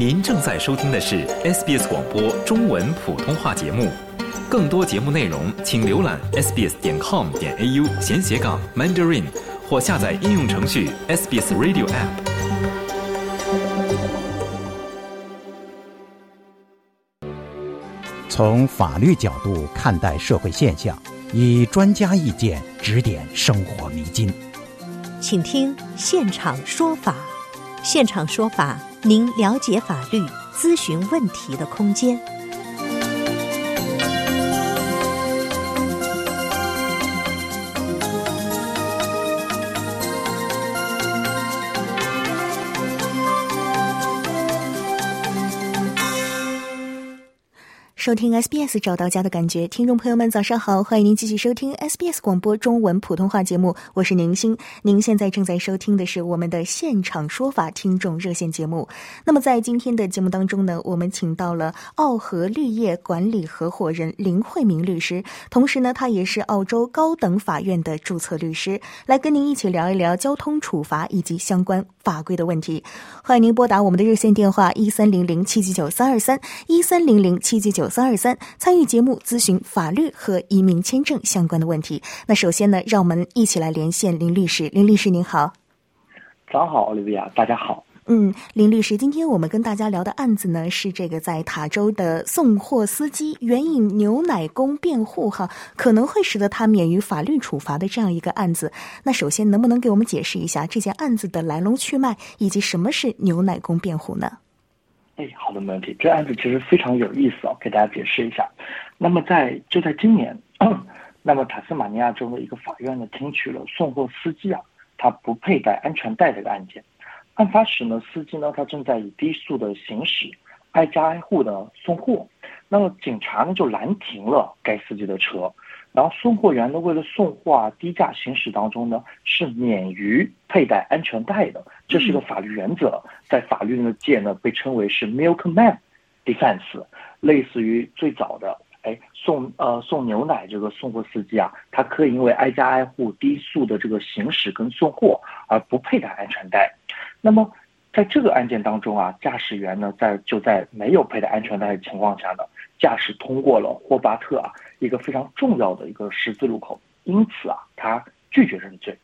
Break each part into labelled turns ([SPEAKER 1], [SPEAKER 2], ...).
[SPEAKER 1] 您正在收听的是 SBS 广播中文普通话节目，更多节目内容请浏览 sbs 点 com 点 au 闲斜杠 mandarin 或下载应用程序 SBS Radio App。
[SPEAKER 2] 从法律角度看待社会现象，以专家意见指点生活迷津。
[SPEAKER 3] 请听现场说法。现场说法，您了解法律、咨询问题的空间。收听 SBS 找到家的感觉，听众朋友们早上好，欢迎您继续收听 SBS 广播中文普通话节目，我是宁星。您现在正在收听的是我们的现场说法听众热线节目。那么在今天的节目当中呢，我们请到了澳和绿业管理合伙人林慧明律师，同时呢，他也是澳洲高等法院的注册律师，来跟您一起聊一聊交通处罚以及相关法规的问题。欢迎您拨打我们的热线电话一三零零七七九三二三一三零零七七九。三二三参与节目咨询法律和移民签证相关的问题。那首先呢，让我们一起来连线林律师。林律师您好，
[SPEAKER 4] 早好，奥利维亚，大家好。
[SPEAKER 3] 嗯，林律师，今天我们跟大家聊的案子呢，是这个在塔州的送货司机援引牛奶工辩护，哈，可能会使得他免于法律处罚的这样一个案子。那首先，能不能给我们解释一下这件案子的来龙去脉，以及什么是牛奶工辩护呢？
[SPEAKER 4] 哎，好的，没问题。这案子其实非常有意思哦，给大家解释一下。那么在就在今年，那么塔斯马尼亚州的一个法院呢，听取了送货司机啊，他不佩戴安全带这个案件。案发时呢，司机呢他正在以低速的行驶，挨家挨户的送货。那么警察呢就拦停了该司机的车。然后送货员呢，为了送货啊，低价行驶当中呢，是免于佩戴安全带的，这是一个法律原则，在法律的界呢，被称为是 milkman defense，类似于最早的哎送呃送牛奶这个送货司机啊，他可以因为挨家挨户低速的这个行驶跟送货而不佩戴安全带。那么在这个案件当中啊，驾驶员呢在就在没有佩戴安全带的情况下呢，驾驶通过了霍巴特啊。一个非常重要的一个十字路口，因此啊，他拒绝认罪。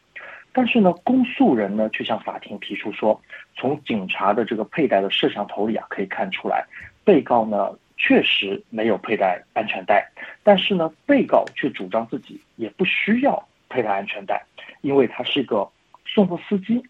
[SPEAKER 4] 但是呢，公诉人呢却向法庭提出说，从警察的这个佩戴的摄像头里啊，可以看出来，被告呢确实没有佩戴安全带。但是呢，被告却主张自己也不需要佩戴安全带，因为他是一个送货司机。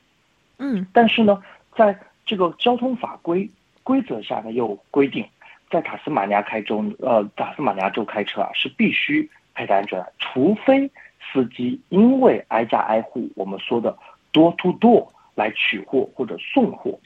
[SPEAKER 3] 嗯，
[SPEAKER 4] 但是呢，在这个交通法规规则下呢，又规定。在塔斯马尼亚开州，呃，塔斯马尼亚州开车啊是必须佩戴安全带，除非司机因为挨家挨户，我们说的 door to door 来取货或者送货，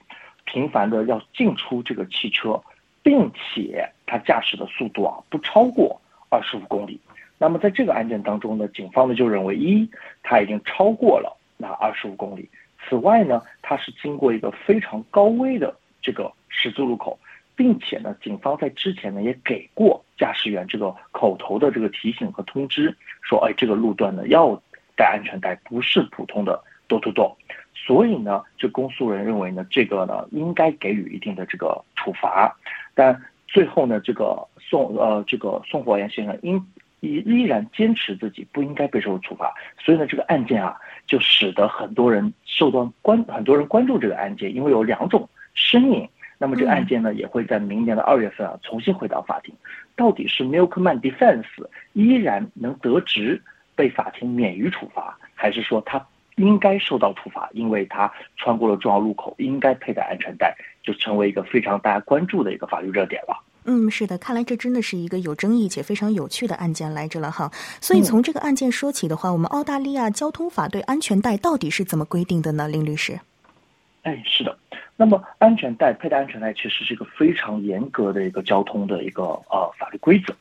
[SPEAKER 4] 频繁的要进出这个汽车，并且他驾驶的速度啊不超过二十五公里。那么在这个案件当中呢，警方呢就认为一他已经超过了那二十五公里，此外呢，他是经过一个非常高危的这个十字路口。并且呢，警方在之前呢也给过驾驶员这个口头的这个提醒和通知，说，哎，这个路段呢要戴安全带，不是普通的 do do do。所以呢，这公诉人认为呢，这个呢应该给予一定的这个处罚。但最后呢，这个送呃这个送货员先生因依依然坚持自己不应该被受处罚，所以呢，这个案件啊就使得很多人受到关很多人关注这个案件，因为有两种声音。那么这个案件呢，也会在明年的二月份啊重新回到法庭。到底是 Milkman Defense 依然能得直被法庭免于处罚，还是说他应该受到处罚，因为他穿过了重要路口，应该佩戴安全带，就成为一个非常大家关注的一个法律热点了。
[SPEAKER 3] 嗯，是的，看来这真的是一个有争议且非常有趣的案件来着了哈。所以从这个案件说起的话，我们澳大利亚交通法对安全带到底是怎么规定的呢？林律师？
[SPEAKER 4] 哎，是的。那么，安全带佩戴安全带其实是一个非常严格的一个交通的一个呃法律规则。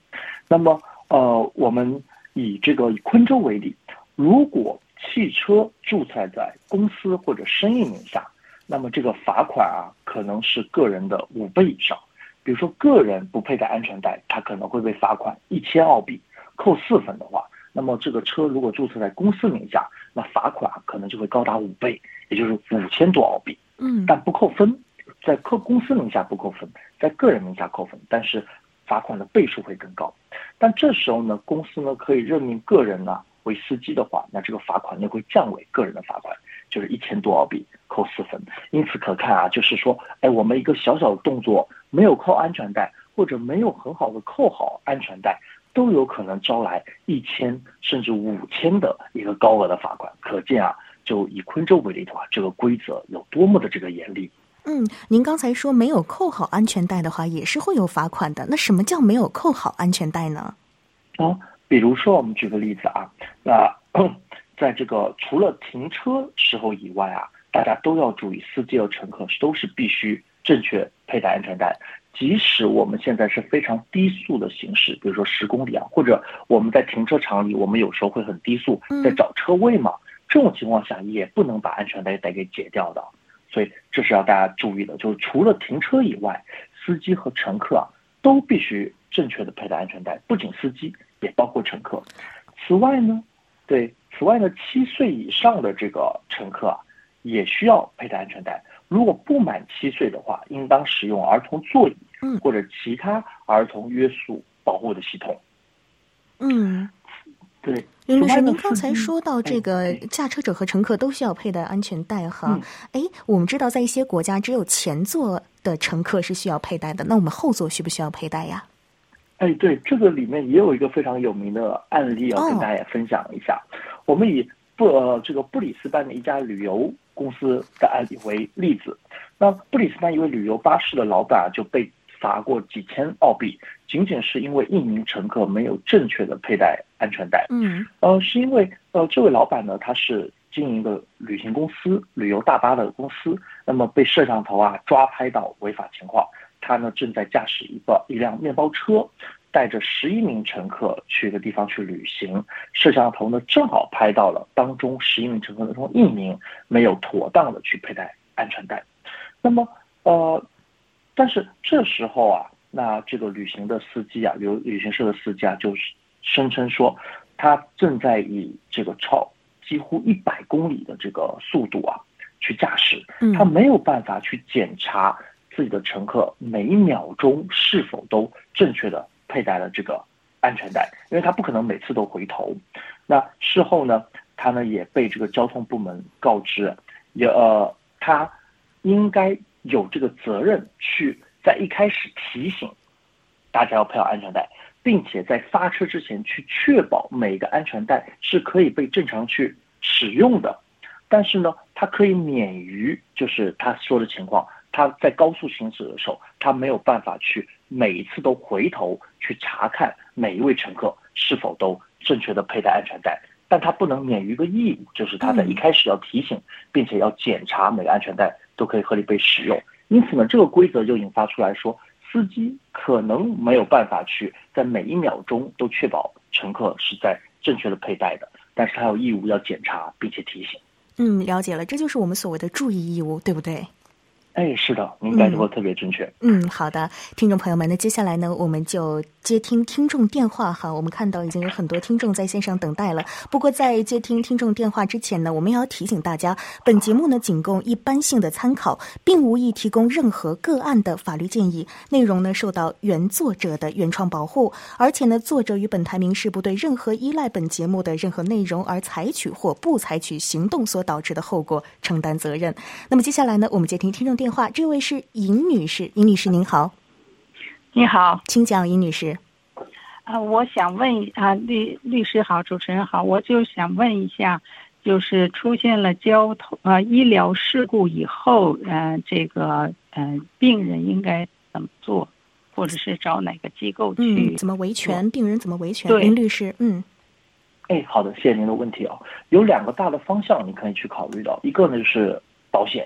[SPEAKER 4] 那么，呃，我们以这个以昆州为例，如果汽车注册在公司或者生意名下，那么这个罚款啊可能是个人的五倍以上。比如说，个人不佩戴安全带，他可能会被罚款一千澳币，扣四分的话，那么这个车如果注册在公司名下，那罚款可能就会高达五倍，也就是五千多澳币。
[SPEAKER 3] 嗯，
[SPEAKER 4] 但不扣分，在客公司名下不扣分，在个人名下扣分，但是罚款的倍数会更高。但这时候呢，公司呢可以任命个人呢为司机的话，那这个罚款就会降为个人的罚款，就是一千多澳币扣四分。因此可看啊，就是说，哎，我们一个小小的动作没有扣安全带，或者没有很好的扣好安全带。都有可能招来一千甚至五千的一个高额的罚款，可见啊，就以昆州为例的话，这个规则有多么的这个严厉。
[SPEAKER 3] 嗯，您刚才说没有扣好安全带的话，也是会有罚款的。那什么叫没有扣好安全带呢？
[SPEAKER 4] 啊，比如说我们举个例子啊，那在这个除了停车时候以外啊，大家都要注意，司机和乘客都是必须正确佩戴安全带。即使我们现在是非常低速的行驶，比如说十公里啊，或者我们在停车场里，我们有时候会很低速在找车位嘛，这种情况下也不能把安全带带给解掉的，所以这是要大家注意的。就是除了停车以外，司机和乘客啊都必须正确的佩戴安全带，不仅司机，也包括乘客。此外呢，对，此外呢，七岁以上的这个乘客啊，也需要佩戴安全带。如果不满七岁的话，应当使用儿童座椅，嗯，或者其他儿童约束保护的系统。
[SPEAKER 3] 嗯，
[SPEAKER 4] 对。
[SPEAKER 3] 林律师，您刚才说到这个驾车者和乘客都需要佩戴安全带哈？哎，我们知道在一些国家只有前座的乘客是需要佩戴的，那我们后座需不需要佩戴呀？
[SPEAKER 4] 哎，对，这个里面也有一个非常有名的案例要跟大家分享一下。我们以布呃这个布里斯班的一家旅游。公司的案例为例子，那布里斯班一位旅游巴士的老板就被罚过几千澳币，仅仅是因为一名乘客没有正确的佩戴安全带。
[SPEAKER 3] 嗯，
[SPEAKER 4] 呃，是因为呃，这位老板呢，他是经营的旅行公司、旅游大巴的公司，那么被摄像头啊抓拍到违法情况，他呢正在驾驶一个一辆面包车。带着十一名乘客去一个地方去旅行，摄像头呢正好拍到了当中十一名乘客当中一名没有妥当的去佩戴安全带。那么呃，但是这时候啊，那这个旅行的司机啊，旅旅行社的司机啊，就是声称说他正在以这个超几乎一百公里的这个速度啊去驾驶，他没有办法去检查自己的乘客每一秒钟是否都正确的。佩戴了这个安全带，因为他不可能每次都回头。那事后呢，他呢也被这个交通部门告知，也呃，他应该有这个责任去在一开始提醒大家要配好安全带，并且在发车之前去确保每个安全带是可以被正常去使用的。但是呢，他可以免于就是他说的情况。他在高速行驶的时候，他没有办法去每一次都回头去查看每一位乘客是否都正确的佩戴安全带，但他不能免于一个义务，就是他在一开始要提醒，并且要检查每个安全带都可以合理被使用。因此呢，这个规则就引发出来说，司机可能没有办法去在每一秒钟都确保乘客是在正确的佩戴的，但是他有义务要检查并且提醒。
[SPEAKER 3] 嗯，了解了，这就是我们所谓的注意义务，对不对？
[SPEAKER 4] 哎，是的，您感受特别正确。
[SPEAKER 3] 嗯，好的，听众朋友们，那接下来呢，我们就。接听听众电话哈，我们看到已经有很多听众在线上等待了。不过在接听听众电话之前呢，我们要提醒大家，本节目呢仅供一般性的参考，并无意提供任何个案的法律建议，内容呢受到原作者的原创保护，而且呢作者与本台民事不对任何依赖本节目的任何内容而采取或不采取行动所导致的后果承担责任。那么接下来呢，我们接听听众电话，这位是尹女士，尹女士您好。
[SPEAKER 5] 你好，
[SPEAKER 3] 请讲，尹女士。
[SPEAKER 5] 啊，我想问啊，律律师好，主持人好，我就想问一下，就是出现了交通啊医疗事故以后，呃，这个嗯，病人应该怎么做，或者是找哪个机构去？
[SPEAKER 3] 怎么维权？病人怎么维权？林律师，嗯。
[SPEAKER 4] 哎，好的，谢谢您的问题啊。有两个大的方向你可以去考虑到，一个呢就是保险，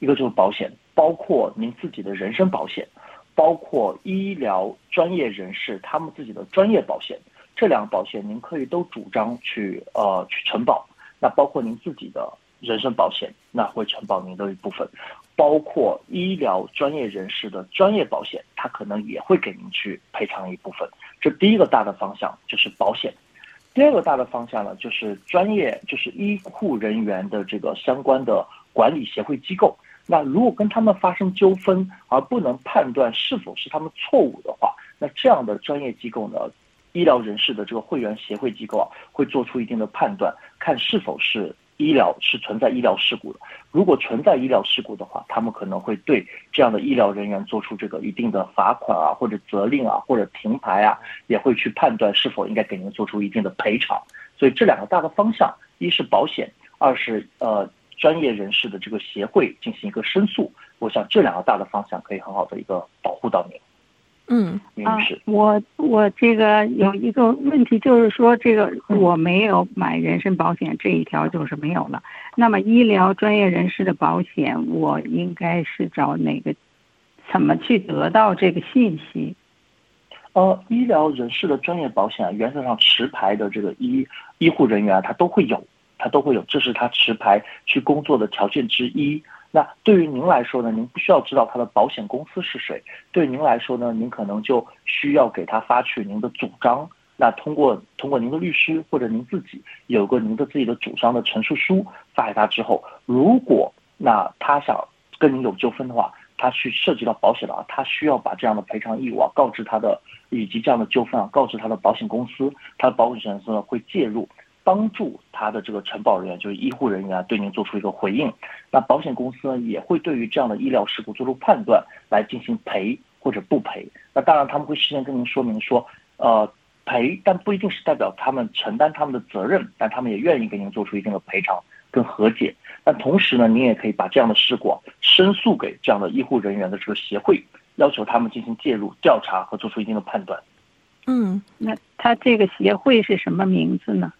[SPEAKER 4] 一个就是保险，包括您自己的人身保险。包括医疗专业人士他们自己的专业保险，这两个保险您可以都主张去呃去承保。那包括您自己的人身保险，那会承保您的一部分。包括医疗专业人士的专业保险，它可能也会给您去赔偿一部分。这第一个大的方向就是保险。第二个大的方向呢，就是专业就是医护人员的这个相关的管理协会机构。那如果跟他们发生纠纷而不能判断是否是他们错误的话，那这样的专业机构呢，医疗人士的这个会员协会机构啊，会做出一定的判断，看是否是。医疗是存在医疗事故的，如果存在医疗事故的话，他们可能会对这样的医疗人员做出这个一定的罚款啊，或者责令啊，或者停牌啊，也会去判断是否应该给您做出一定的赔偿。所以这两个大的方向，一是保险，二是呃专业人士的这个协会进行一个申诉。我想这两个大的方向可以很好的一个保护到您。
[SPEAKER 3] 嗯，
[SPEAKER 5] 啊，我我这个有一个问题，就是说这个我没有买人身保险这一条就是没有了。那么医疗专业人士的保险，我应该是找哪个？怎么去得到这个信息？
[SPEAKER 4] 呃，医疗人士的专业保险，原则上持牌的这个医医护人员他都会有，他都会有，这是他持牌去工作的条件之一。那对于您来说呢？您不需要知道他的保险公司是谁。对您来说呢？您可能就需要给他发去您的主张。那通过通过您的律师或者您自己有个您的自己的主张的陈述书发给他之后，如果那他想跟您有纠纷的话，他去涉及到保险的话，他需要把这样的赔偿义务啊告知他的以及这样的纠纷啊告知他的保险公司，他的保险公司呢会介入。帮助他的这个承保人员，就是医护人员，对您做出一个回应。那保险公司呢，也会对于这样的医疗事故做出判断，来进行赔或者不赔。那当然，他们会事先跟您说明说，呃，赔，但不一定是代表他们承担他们的责任，但他们也愿意给您做出一定的赔偿跟和解。那同时呢，您也可以把这样的事故申诉给这样的医护人员的这个协会，要求他们进行介入调查和做出一定的判断。
[SPEAKER 5] 嗯，那他这个协会是什么名字呢？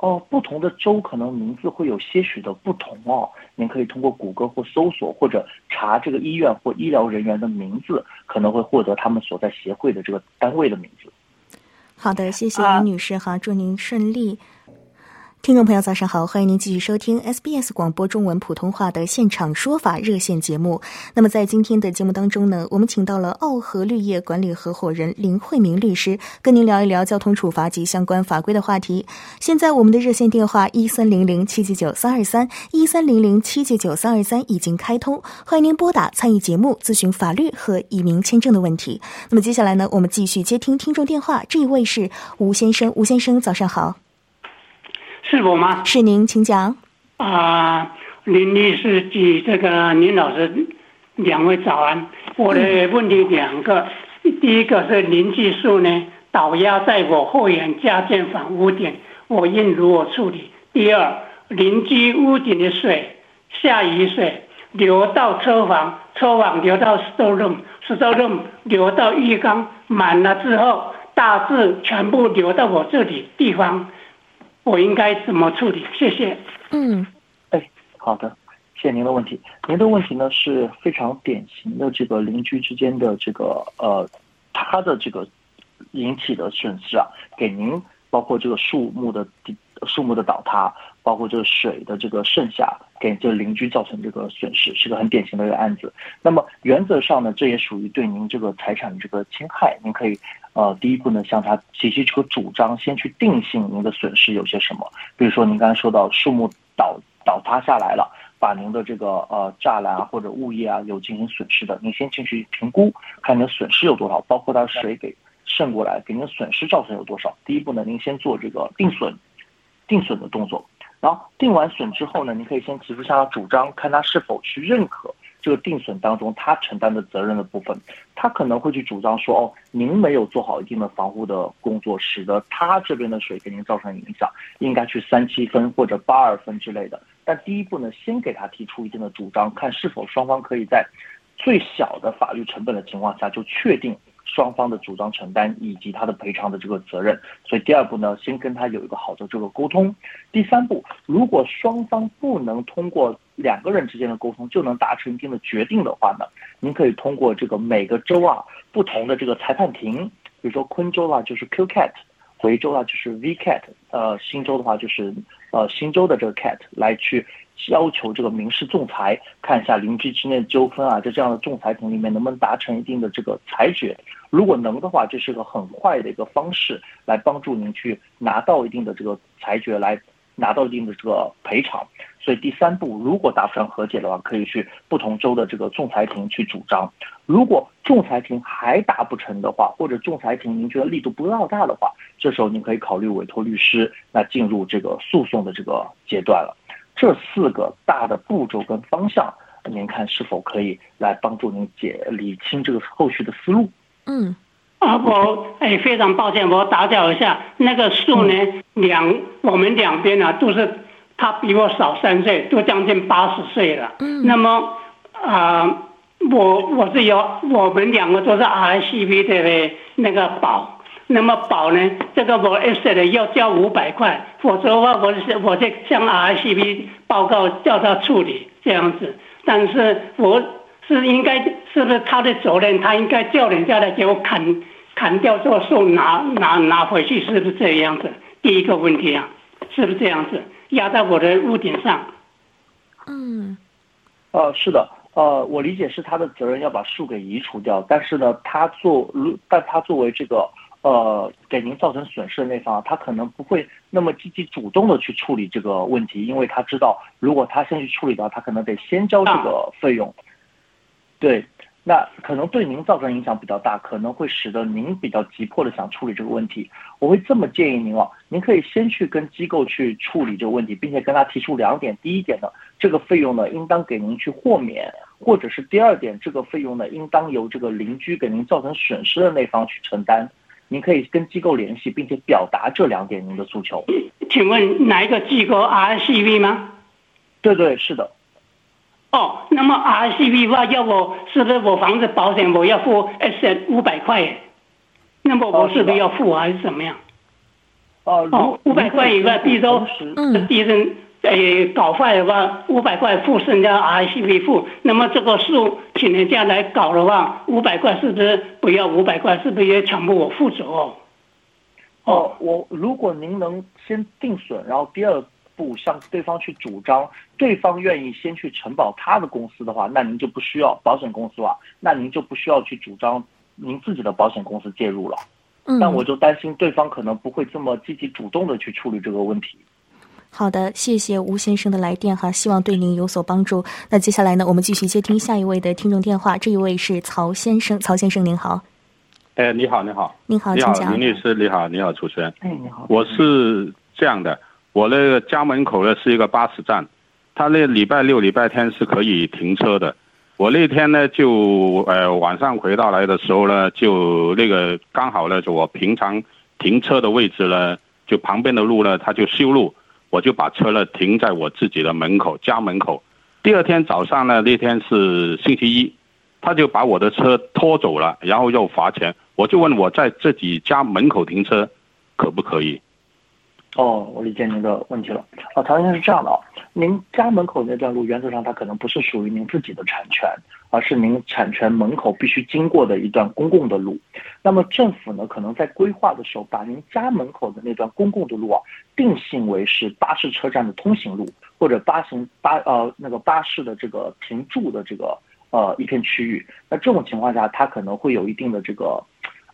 [SPEAKER 4] 哦，不同的州可能名字会有些许的不同哦。您可以通过谷歌或搜索，或者查这个医院或医疗人员的名字，可能会获得他们所在协会的这个单位的名字。
[SPEAKER 3] 好的，谢谢林女士哈，祝您顺利。听众朋友，早上好，欢迎您继续收听 SBS 广播中文普通话的现场说法热线节目。那么在今天的节目当中呢，我们请到了澳和绿业管理合伙人林慧明律师，跟您聊一聊交通处罚及相关法规的话题。现在我们的热线电话一三零零七七九三二三一三零零七七九三二三已经开通，欢迎您拨打参与节目咨询法律和移民签证的问题。那么接下来呢，我们继续接听听众电话，这一位是吴先生，吴先生早上好。
[SPEAKER 6] 是我吗？
[SPEAKER 3] 是您，请讲。
[SPEAKER 6] 啊，林律师及这个林老师，两位早安。我的问题两个，第一个是邻居数呢倒压在我后院加建房屋顶，我应如何处理？第二，邻居屋顶的水，下雨水流到车房，车房流到 store room，store room 流到浴缸，满了之后，大致全部流到我这里地方。我应该怎么处理？谢谢。
[SPEAKER 3] 嗯，
[SPEAKER 4] 哎，好的，谢谢您的问题。您的问题呢是非常典型的这个邻居之间的这个呃，他的这个引起的损失啊，给您包括这个树木的树木的倒塌，包括这个水的这个渗下，给这邻居造成这个损失，是个很典型的一个案子。那么原则上呢，这也属于对您这个财产这个侵害，您可以。呃，第一步呢，向他提起这个主张，先去定性您的损失有些什么。比如说，您刚才说到树木倒倒塌下来了，把您的这个呃栅栏啊或者物业啊有进行损失的，您先进去评估，看您的损失有多少，包括它水给渗过来，给您的损失造成有多少。第一步呢，您先做这个定损，定损的动作。然后定完损之后呢，您可以先提出向他主张，看他是否去认可。这个定损当中，他承担的责任的部分，他可能会去主张说，哦，您没有做好一定的防护的工作，使得他这边的水给您造成影响，应该去三七分或者八二分之类的。但第一步呢，先给他提出一定的主张，看是否双方可以在最小的法律成本的情况下就确定。双方的主张承担以及他的赔偿的这个责任，所以第二步呢，先跟他有一个好的这个沟通。第三步，如果双方不能通过两个人之间的沟通就能达成一定的决定的话呢，您可以通过这个每个州啊不同的这个裁判庭，比如说昆州啊就是 QCAT，回州啊就是 VCAT，呃新州的话就是呃新州的这个 CAT 来去。要求这个民事仲裁看一下邻居之间的纠纷啊，在这样的仲裁庭里面能不能达成一定的这个裁决？如果能的话，这是个很快的一个方式，来帮助您去拿到一定的这个裁决，来拿到一定的这个赔偿。所以第三步，如果达不成和解的话，可以去不同州的这个仲裁庭去主张。如果仲裁庭还达不成的话，或者仲裁庭您觉得力度不够大的话，这时候您可以考虑委托律师，那进入这个诉讼的这个阶段了。这四个大的步骤跟方向，您看是否可以来帮助您解理清这个后续的思路？
[SPEAKER 3] 嗯，
[SPEAKER 6] 啊，我哎，非常抱歉，我打搅一下。那个树呢，两我们两边呢都是。他比我少三岁，都将近八十岁了。嗯，那么啊，我我是有，我们两个都是 RCB 的那个保，那么保呢，这个我 S 的要交五百块，否则的话，我是我就向 RCB 报告叫他处理这样子。但是我是应该是不是他的责任？他应该叫人家来给我砍砍掉这个树，拿拿拿回去，是不是这样子？第一个问题啊，是不是这样子？压在我的屋顶上。
[SPEAKER 3] 嗯，
[SPEAKER 4] 呃，是的，呃，我理解是他的责任要把树给移除掉，但是呢，他作，但他作为这个呃给您造成损失的那方，他可能不会那么积极主动的去处理这个问题，因为他知道，如果他先去处理的话，他可能得先交这个费用。对。那可能对您造成影响比较大，可能会使得您比较急迫的想处理这个问题。我会这么建议您哦，您可以先去跟机构去处理这个问题，并且跟他提出两点：第一点呢，这个费用呢应当给您去豁免，或者是第二点，这个费用呢应当由这个邻居给您造成损失的那方去承担。您可以跟机构联系，并且表达这两点您的诉求。
[SPEAKER 6] 请问哪一个机构？RCV 吗？
[SPEAKER 4] 对对，是的。
[SPEAKER 6] 哦，那么 RCV 话要我是不是我房子保险我要付 S 五百块？那么我是不是要付还是怎么样？
[SPEAKER 4] 哦，
[SPEAKER 6] 五百块以外，比如说地震诶搞坏的话，五百块付剩下 RCV 付。那么这个数请人家来搞的话，五百块是不是不要五百块？是不是也全部我负责？
[SPEAKER 4] 哦，我如果您能先定损，然后第二。不向对方去主张，对方愿意先去承保他的公司的话，那您就不需要保险公司啊，那您就不需要去主张您自己的保险公司介入了。
[SPEAKER 3] 嗯，
[SPEAKER 4] 但我就担心对方可能不会这么积极主动的去处理这个问题。
[SPEAKER 3] 好的，谢谢吴先生的来电哈，希望对您有所帮助。那接下来呢，我们继续接听下一位的听众电话，这一位是曹先生，曹先生您好。
[SPEAKER 7] 哎，你好，你好，
[SPEAKER 3] 你好，
[SPEAKER 7] 你好，林律师，你好，你好，主持人。
[SPEAKER 4] 哎，你好，
[SPEAKER 7] 我是这样的。我那个家门口呢是一个巴士站，他那礼拜六、礼拜天是可以停车的。我那天呢就呃晚上回到来的时候呢，就那个刚好呢就我平常停车的位置呢，就旁边的路呢他就修路，我就把车呢停在我自己的门口家门口。第二天早上呢那天是星期一，他就把我的车拖走了，然后又罚钱。我就问我在自己家门口停车可不可以？
[SPEAKER 4] 哦，我理解您的问题了。啊，曹先生是这样的啊，您家门口那段路原则上它可能不是属于您自己的产权，而是您产权门口必须经过的一段公共的路。那么政府呢，可能在规划的时候把您家门口的那段公共的路啊，定性为是巴士车站的通行路，或者巴行巴呃那个巴士的这个停驻的这个呃一片区域。那这种情况下，它可能会有一定的这个。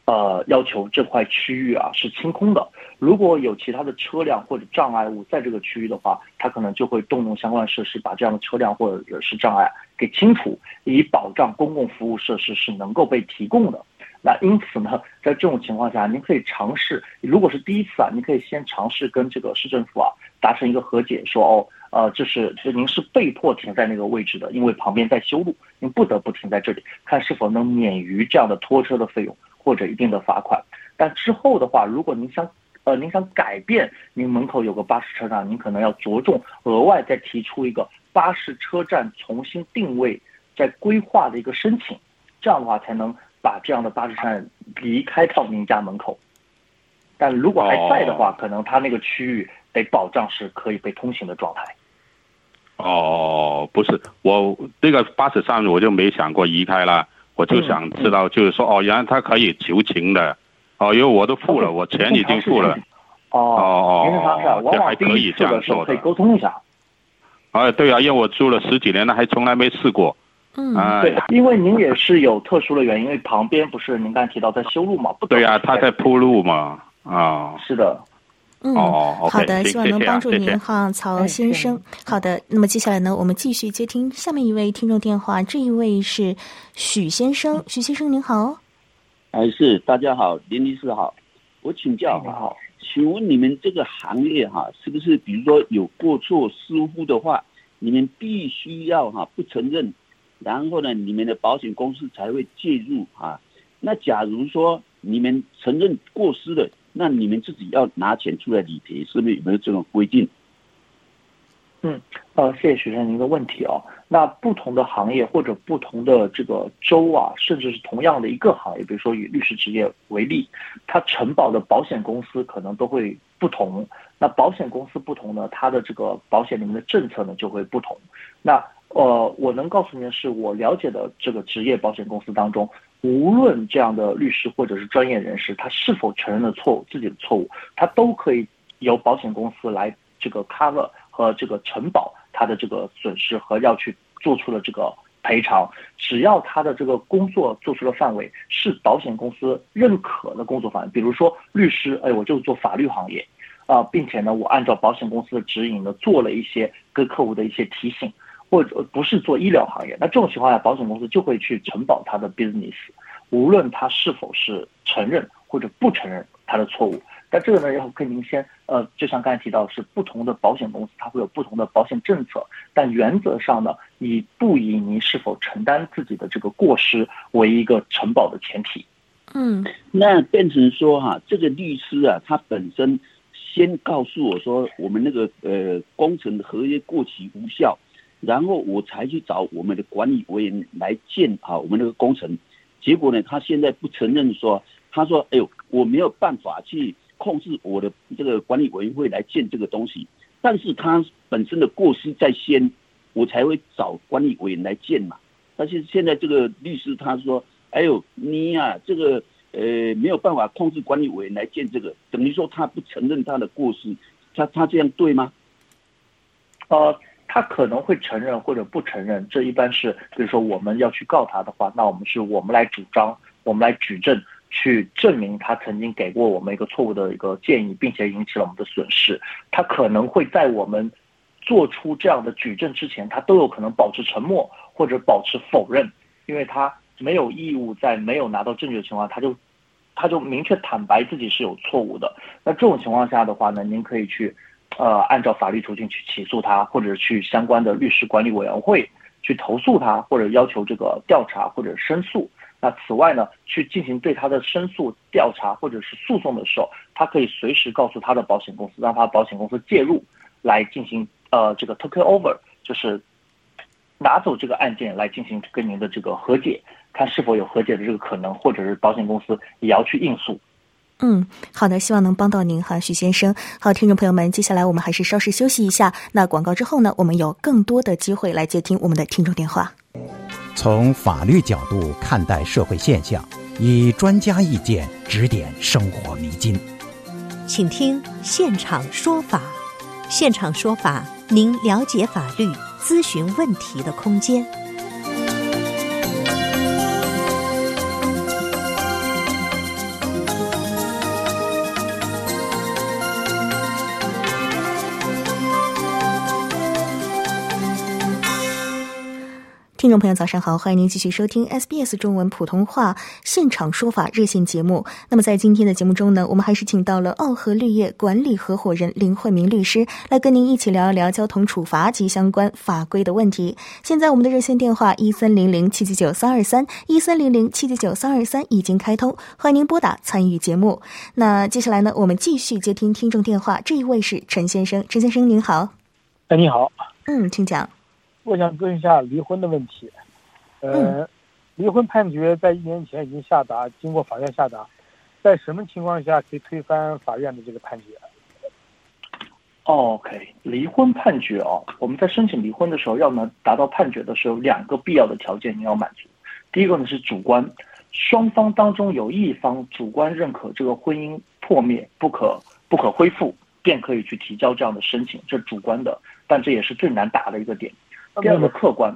[SPEAKER 4] 呃，要求这块区域啊是清空的。如果有其他的车辆或者障碍物在这个区域的话，它可能就会动用相关设施把这样的车辆或者是障碍给清除，以保障公共服务设施是能够被提供的。那因此呢，在这种情况下，您可以尝试，如果是第一次啊，您可以先尝试跟这个市政府啊达成一个和解，说哦，呃，这是就您是被迫停在那个位置的，因为旁边在修路，您不得不停在这里，看是否能免于这样的拖车的费用。或者一定的罚款，但之后的话，如果您想，呃，您想改变您门口有个巴士车站，您可能要着重额外再提出一个巴士车站重新定位在规划的一个申请，这样的话才能把这样的巴士站离开到您家门口。但如果还在的话，可能它那个区域得保障是可以被通行的状态。
[SPEAKER 7] 哦，不是，我这个巴士站我就没想过移开了。我就想知道，就是说，哦，原来他可以求情的，哦，因为我都付了，我钱已经付了，
[SPEAKER 4] 哦哦
[SPEAKER 7] 哦，这还可以这样说
[SPEAKER 4] 的，可以沟通一下。
[SPEAKER 7] 哎，对啊，因为我住了十几年了，还从来没试过。
[SPEAKER 3] 嗯，
[SPEAKER 4] 对，因为您也是有特殊的原因，因为旁边不是您刚才提到在修路嘛，不
[SPEAKER 7] 对呀，他在铺路嘛，啊，
[SPEAKER 4] 是的。
[SPEAKER 3] 嗯，
[SPEAKER 7] 哦，
[SPEAKER 3] 好的，
[SPEAKER 7] 行
[SPEAKER 3] 希望能帮助您哈，曹
[SPEAKER 4] 哎
[SPEAKER 3] 先生。好的，那么接下来呢，我们继续接听下面一位听众电话，这一位是许先生，许先生您好。
[SPEAKER 8] 哎，是大家好，林律师好，我请教哈，请问你们这个行业哈，是不是比如说有过错疏忽的话，你们必须要哈不承认，然后呢，你们的保险公司才会介入啊？那假如说你们承认过失的，那你们自己要拿钱出来理赔，是不是有没有这种规定？
[SPEAKER 4] 嗯呃，谢谢学生您的问题哦。那不同的行业或者不同的这个州啊，甚至是同样的一个行业，比如说以律师职业为例，它承保的保险公司可能都会不同。那保险公司不同呢，它的这个保险里面的政策呢就会不同。那呃，我能告诉您的是，我了解的这个职业保险公司当中，无论这样的律师或者是专业人士，他是否承认了错误自己的错误，他都可以由保险公司来这个 cover 和这个承保他的这个损失和要去做出的这个赔偿，只要他的这个工作做出的范围是保险公司认可的工作范围，比如说律师，哎，我就做法律行业，啊、并且呢，我按照保险公司的指引呢，做了一些跟客户的一些提醒，或者不是做医疗行业，那这种情况下，保险公司就会去承保他的 business，无论他是否是承认或者不承认他的错误。但这个呢，要跟您先呃，就像刚才提到，是不同的保险公司它会有不同的保险政策，但原则上呢，以不以你是否承担自己的这个过失为一个承保的前提。
[SPEAKER 3] 嗯
[SPEAKER 8] 那变成说哈、这个律师啊，他本身先告诉我说，我们那个呃工程合约过期无效，然后我才去找我们的管理委员来建啊我们那个工程。结果呢，他现在不承认说，他说，哎呦，我没有办法去控制我的这个管理委员会来建这个东西，但是他本身的过失在先，我才会找管理委员来建嘛。但是现在这个律师他说，哎呦，你呀、这个呃没有办法控制管理委员来建这个，等于说他不承认他的过失，他他这样对吗？
[SPEAKER 4] 呃，他可能会承认或者不承认，这一般是，比如说我们要去告他的话，那我们是我们来主张，我们来举证，去证明他曾经给过我们一个错误的一个建议，并且引起了我们的损失。他可能会在我们做出这样的举证之前，他都有可能保持沉默或者保持否认，因为他没有义务在没有拿到证据的情况下，他就他就明确坦白自己是有错误的。那这种情况下的话呢，您可以去呃按照法律途径去起诉他，或者去相关的律师管理委员会去投诉他，或者要求这个调查或者申诉。那此外呢，去进行对他的申诉、调查或者是诉讼的时候，他可以随时告诉他的保险公司，让他保险公司介入来进行呃这个 take over，就是拿走这个案件来进行跟您的这个和解，看是否有和解的这个可能，或者是保险公司也要去应诉。
[SPEAKER 3] 嗯，好的，希望能帮到您哈，许先生。好，听众朋友们，接下来我们还是稍事休息一下。那广告之后呢，我们有更多的机会来接听我们的听众电话。
[SPEAKER 2] 从法律角度看待社会现象，以专家意见指点生活迷津。
[SPEAKER 9] 请听现场说法。现场说法，您了解法律、咨询问题的空间。
[SPEAKER 3] 众朋友，早上好，欢迎您继续收听 SBS 中文普通话现场说法热线节目。那么在今天的节目中呢，我们还是请到了奥和绿业管理合伙人林慧明律师来跟您一起聊一聊交通处罚及相关法规的问题。现在我们的热线电话一三零零七七九三二三一三零零七七九三二三已经开通，欢迎您拨打参与节目。那接下来呢，我们继续接听听众电话，这一位是陈先生，陈先生您好，
[SPEAKER 10] 哎，你好，
[SPEAKER 3] 嗯，请讲。
[SPEAKER 10] 我想咨询一下离婚的问题。呃，离婚判决在一年前已经下达，经过法院下达，在什么情况下可以推翻法院的这个判决
[SPEAKER 4] ？OK，离婚判决哦，我们在申请离婚的时候，要么达到判决的时候，两个必要的条件你要满足。第一个呢是主观，双方当中有一方主观认可这个婚姻破灭不可不可恢复，便可以去提交这样的申请，这是主观的，但这也是最难答的一个点。第二个客观，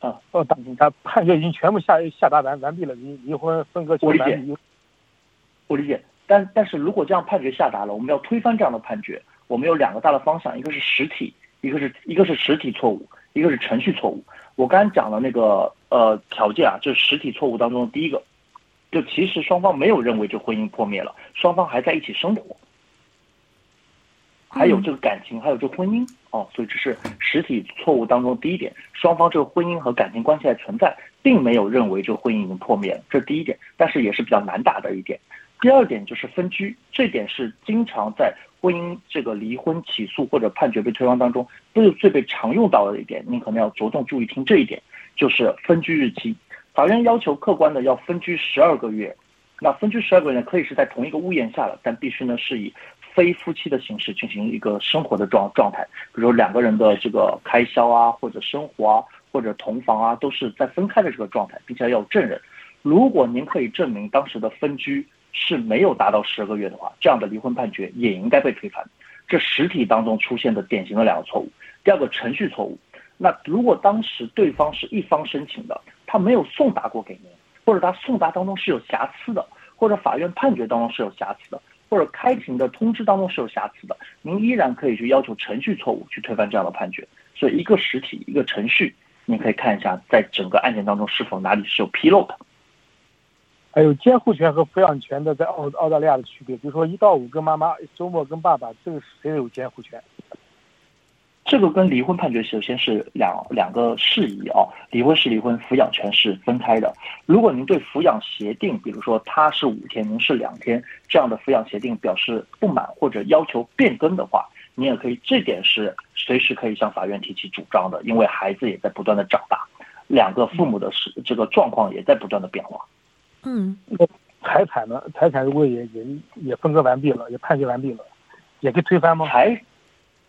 [SPEAKER 4] 啊，
[SPEAKER 10] 哦，大他判决已经全部下下达完完毕了，离离婚分割
[SPEAKER 4] 我理解
[SPEAKER 10] 全完毕。
[SPEAKER 4] 我理解，但但是如果这样判决下达了，我们要推翻这样的判决，我们有两个大的方向，一个是实体，一个是一个是实体错误，一个是程序错误。我刚才讲了那个呃条件啊，就是实体错误当中的第一个，就其实双方没有认为这婚姻破灭了，双方还在一起生活，还有这个感情，还有这婚姻哦，所以这是实体错误当中第一点，双方这个婚姻和感情关系还存在，并没有认为这个婚姻已经破灭，这是第一点，但是也是比较难打的一点。第二点就是分居，这点是经常在婚姻这个离婚起诉或者判决被推翻当中，都是最被常用到的一点，您可能要着重注意听这一点，就是分居日期。法院要求客观的要分居十二个月，那分居十二个月呢，可以是在同一个屋檐下了，但必须呢是以非夫妻的形式进行一个生活的状状态，比如两个人的这个开销啊，或者生活啊，或者同房啊，都是在分开的这个状态，并且要有证人。如果您可以证明当时的分居是没有达到十二个月的话，这样的离婚判决也应该被推翻。这实体当中出现的典型的两个错误。第二个程序错误，那如果当时对方是一方申请的，他没有送达过给您，或者他送达当中是有瑕疵的，或者法院判决当中是有瑕疵的，或者开庭的通知当中是有瑕疵的，您依然可以去要求程序错误去推翻这样的判决。所以一个实体一个程序，您可以看一下在整个案件当中是否哪里是有纰漏的。
[SPEAKER 10] 还有监护权和抚养权的在澳澳大利亚的区别，比如说一到五跟妈妈，周末跟爸爸，这个谁有监护权？
[SPEAKER 4] 这个跟离婚判决首先是两两个事宜啊，离婚是离婚，抚养权是分开的。如果您对抚养协定，比如说他是五天，您是两天这样的抚养协定表示不满或者要求变更的话，你也可以，这点是随时可以向法院提起主张的，因为孩子也在不断的长大，两个父母的是这个状况也在不断的变化。
[SPEAKER 3] 嗯，
[SPEAKER 10] 那财产呢？财产如果也也也分割完毕了，也判决完毕了，也可以推翻吗？
[SPEAKER 4] 财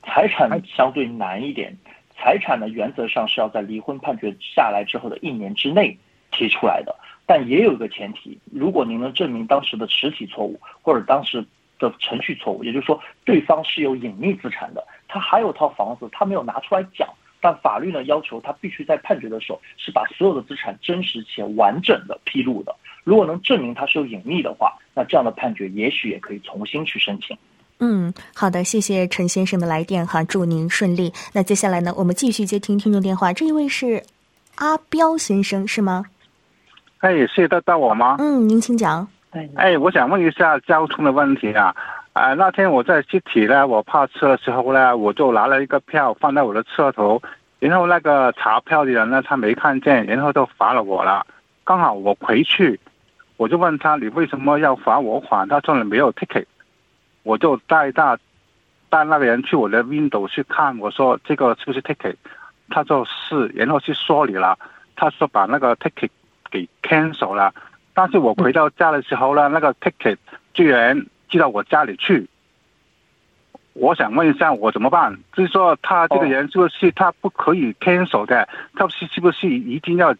[SPEAKER 4] 财产相对难一点，财产呢原则上是要在离婚判决下来之后的一年之内提出来的，但也有一个前提，如果您能证明当时的实体错误或者当时的程序错误，也就是说对方是有隐匿资产的，他还有套房子，他没有拿出来讲。但法律呢要求他必须在判决的时候是把所有的资产真实且完整的披露的。如果能证明他是有隐匿的话，那这样的判决也许也可以重新去申请。
[SPEAKER 3] 嗯，好的，谢谢陈先生的来电哈，祝您顺利。那接下来呢，我们继续接听听众电话，这一位是阿彪先生是吗？
[SPEAKER 11] 哎，是得到我吗？
[SPEAKER 3] 嗯，您请讲。
[SPEAKER 11] 哎，我想问一下交通的问题啊。啊，那天我在集体呢，我怕车的时候呢，我就拿了一个票放在我的车头，然后那个查票的人呢，他没看见，然后就罚了我了。刚好我回去，我就问他你为什么要罚我款？他说你没有 ticket，我就带大带那个人去我的 window 去看，我说这个是不是 ticket？他说是，然后去说你了，他说把那个 ticket 给 cancel 了，但是我回到家的时候呢，那个 ticket 居然。寄到我家里去，我想问一下，我怎么办？就是说，他这个人是不是他不可以 cancel 的？他是是不是一定要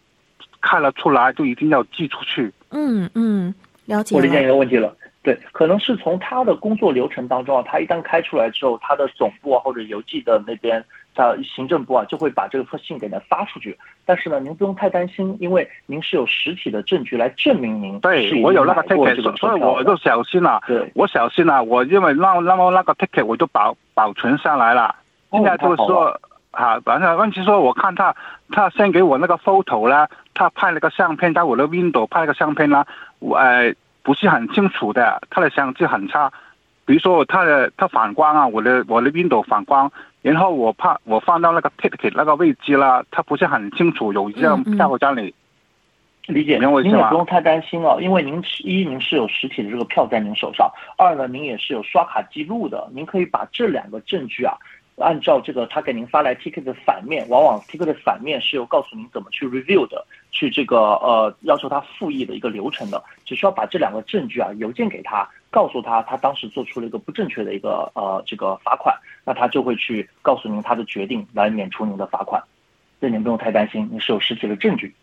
[SPEAKER 11] 看了出来就一定要寄出去？
[SPEAKER 3] 嗯嗯，了解。
[SPEAKER 4] 我理解你的问题了。对，可能是从他的工作流程当中啊，他一旦开出来之后，他的总部啊或者邮寄的那边。他行政部啊，就会把这个信给他发出去。但是呢，您不用太担心，因为您是有实体的证据来证明您
[SPEAKER 11] 对我有那个 ticket，所以我就小心了。
[SPEAKER 4] 对，
[SPEAKER 11] 我小心了。我因为那那么那个 ticket 我就保保存下来了。现在就是说，啊，反正问题说，我看他他先给我那个 photo 啦，他拍了个相片在我的 window 拍了个相片啦，我呃不是很清楚的，它的相机很差。比如说它的它反光啊，我的我的 window 反光。然后我怕我放到那个 ticket 那个位置啦，它不是很清楚有一张票在里。
[SPEAKER 4] 理解，您也不用太担心了，因为您一您是有实体的这个票在您手上，二呢您也是有刷卡记录的，您可以把这两个证据啊，按照这个他给您发来 ticket 的反面，往往 ticket 的反面是有告诉您怎么去 review 的，去这个呃要求他复议的一个流程的，只需要把这两个证据啊邮件给他。告诉他，他当时做出了一个不正确的一个呃这个罚款，那他就会去告诉您他的决定来免除您的罚款，这您不用太担心，您是有实体的证据。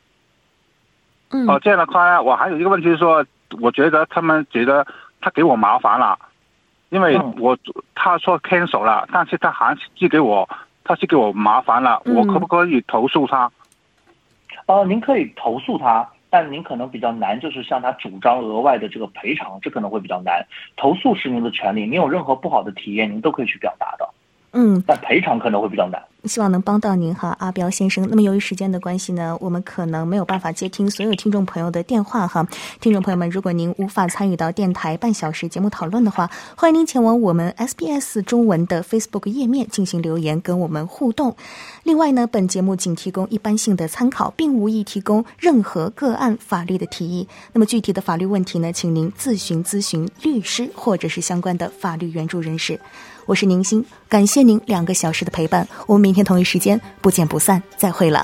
[SPEAKER 3] 嗯，
[SPEAKER 11] 哦，这样的话，我还有一个问题是说，我觉得他们觉得他给我麻烦了，因为我他说 cancel 了，但是他还是寄给我，他是给我麻烦了，我可不可以投诉他？
[SPEAKER 4] 哦，您可以投诉他。但您可能比较难，就是向他主张额外的这个赔偿，这可能会比较难。投诉是您的权利，您有任何不好的体验，您都可以去表达的。
[SPEAKER 3] 嗯，
[SPEAKER 4] 但赔偿可能会比较难。
[SPEAKER 3] 希望能帮到您哈，阿彪先生。那么由于时间的关系呢，我们可能没有办法接听所有听众朋友的电话哈。听众朋友们，如果您无法参与到电台半小时节目讨论的话，欢迎您前往我们 SBS 中文的 Facebook 页面进行留言跟我们互动。另外呢，本节目仅提供一般性的参考，并无意提供任何个案法律的提议。那么具体的法律问题呢，请您自询咨询律师或者是相关的法律援助人士。我是宁心，感谢您两个小时的陪伴，我们明明天同一时间不见不散，再会了。